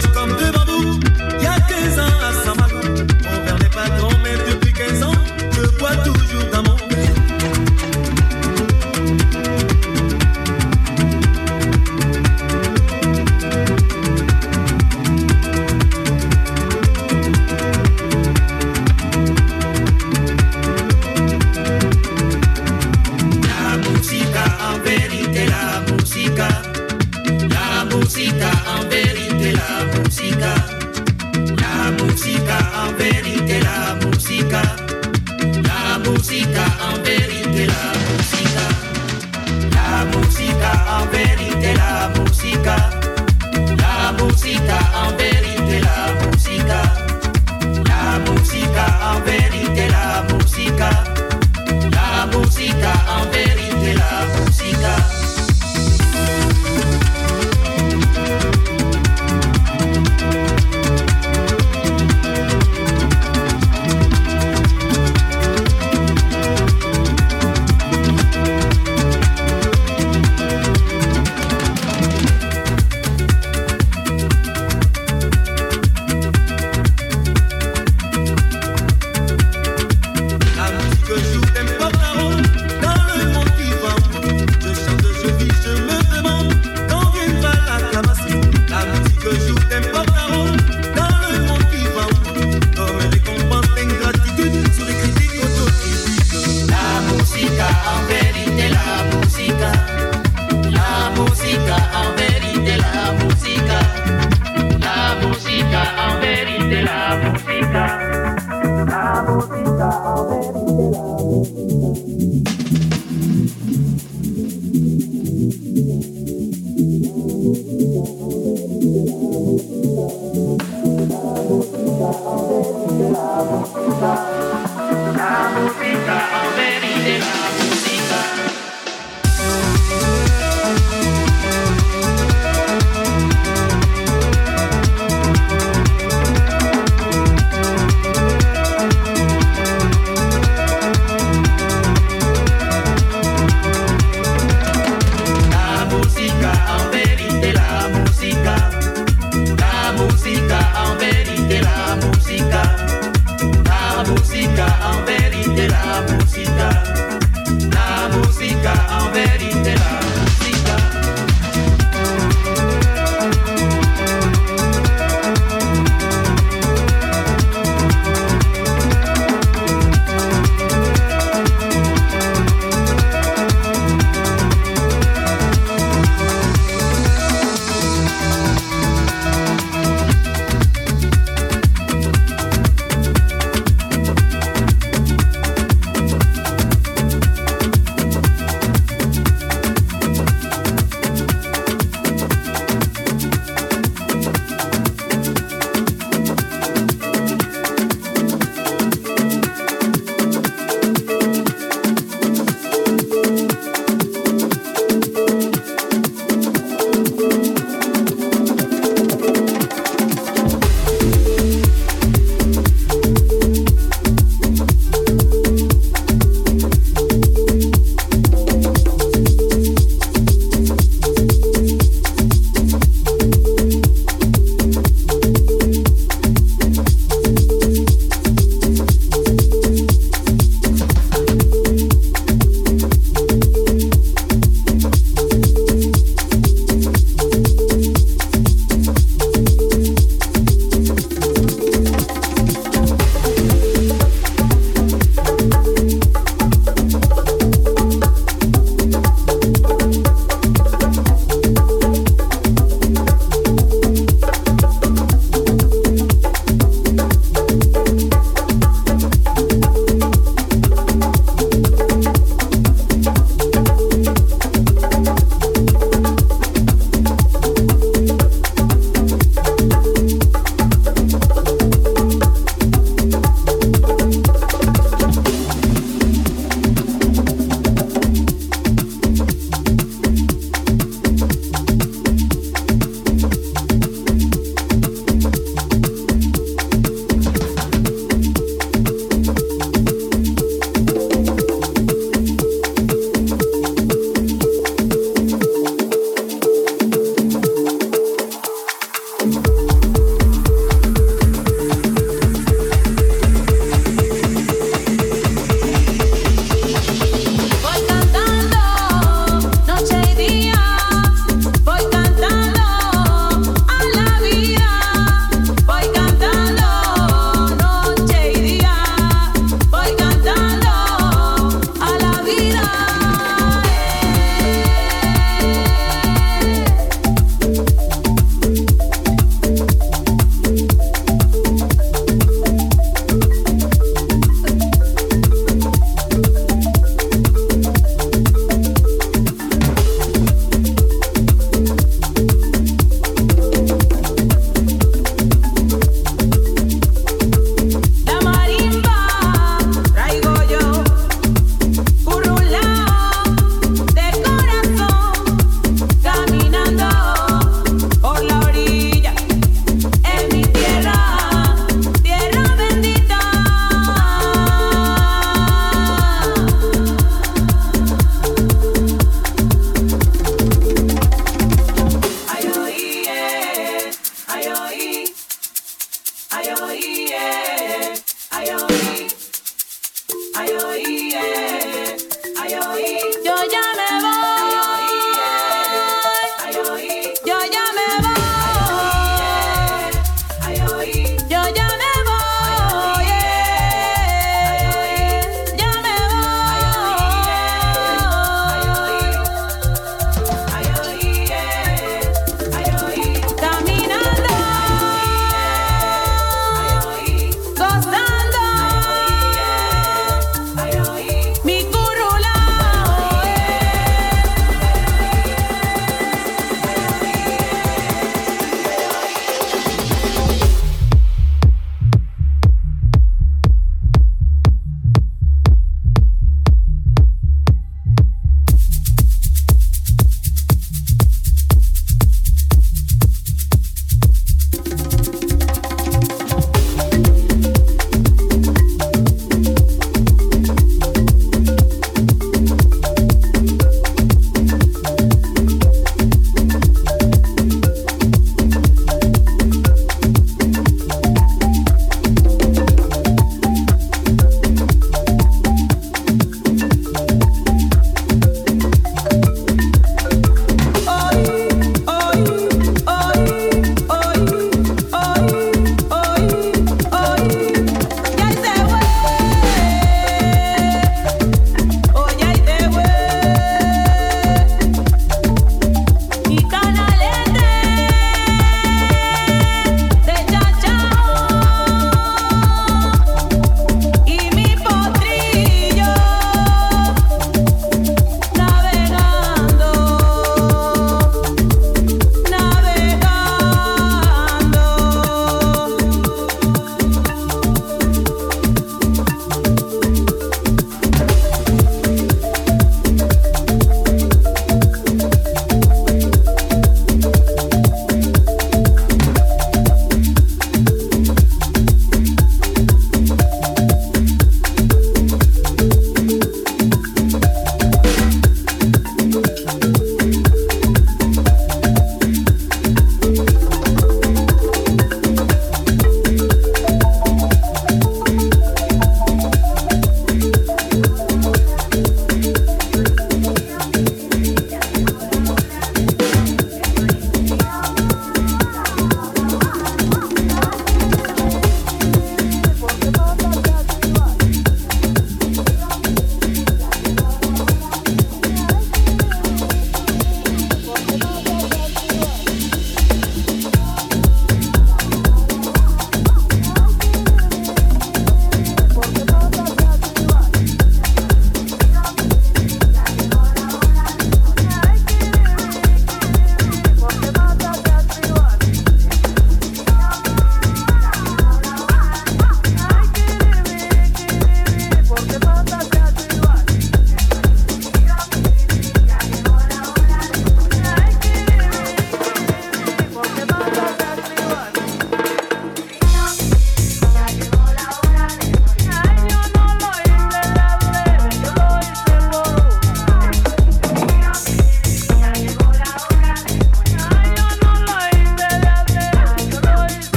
música,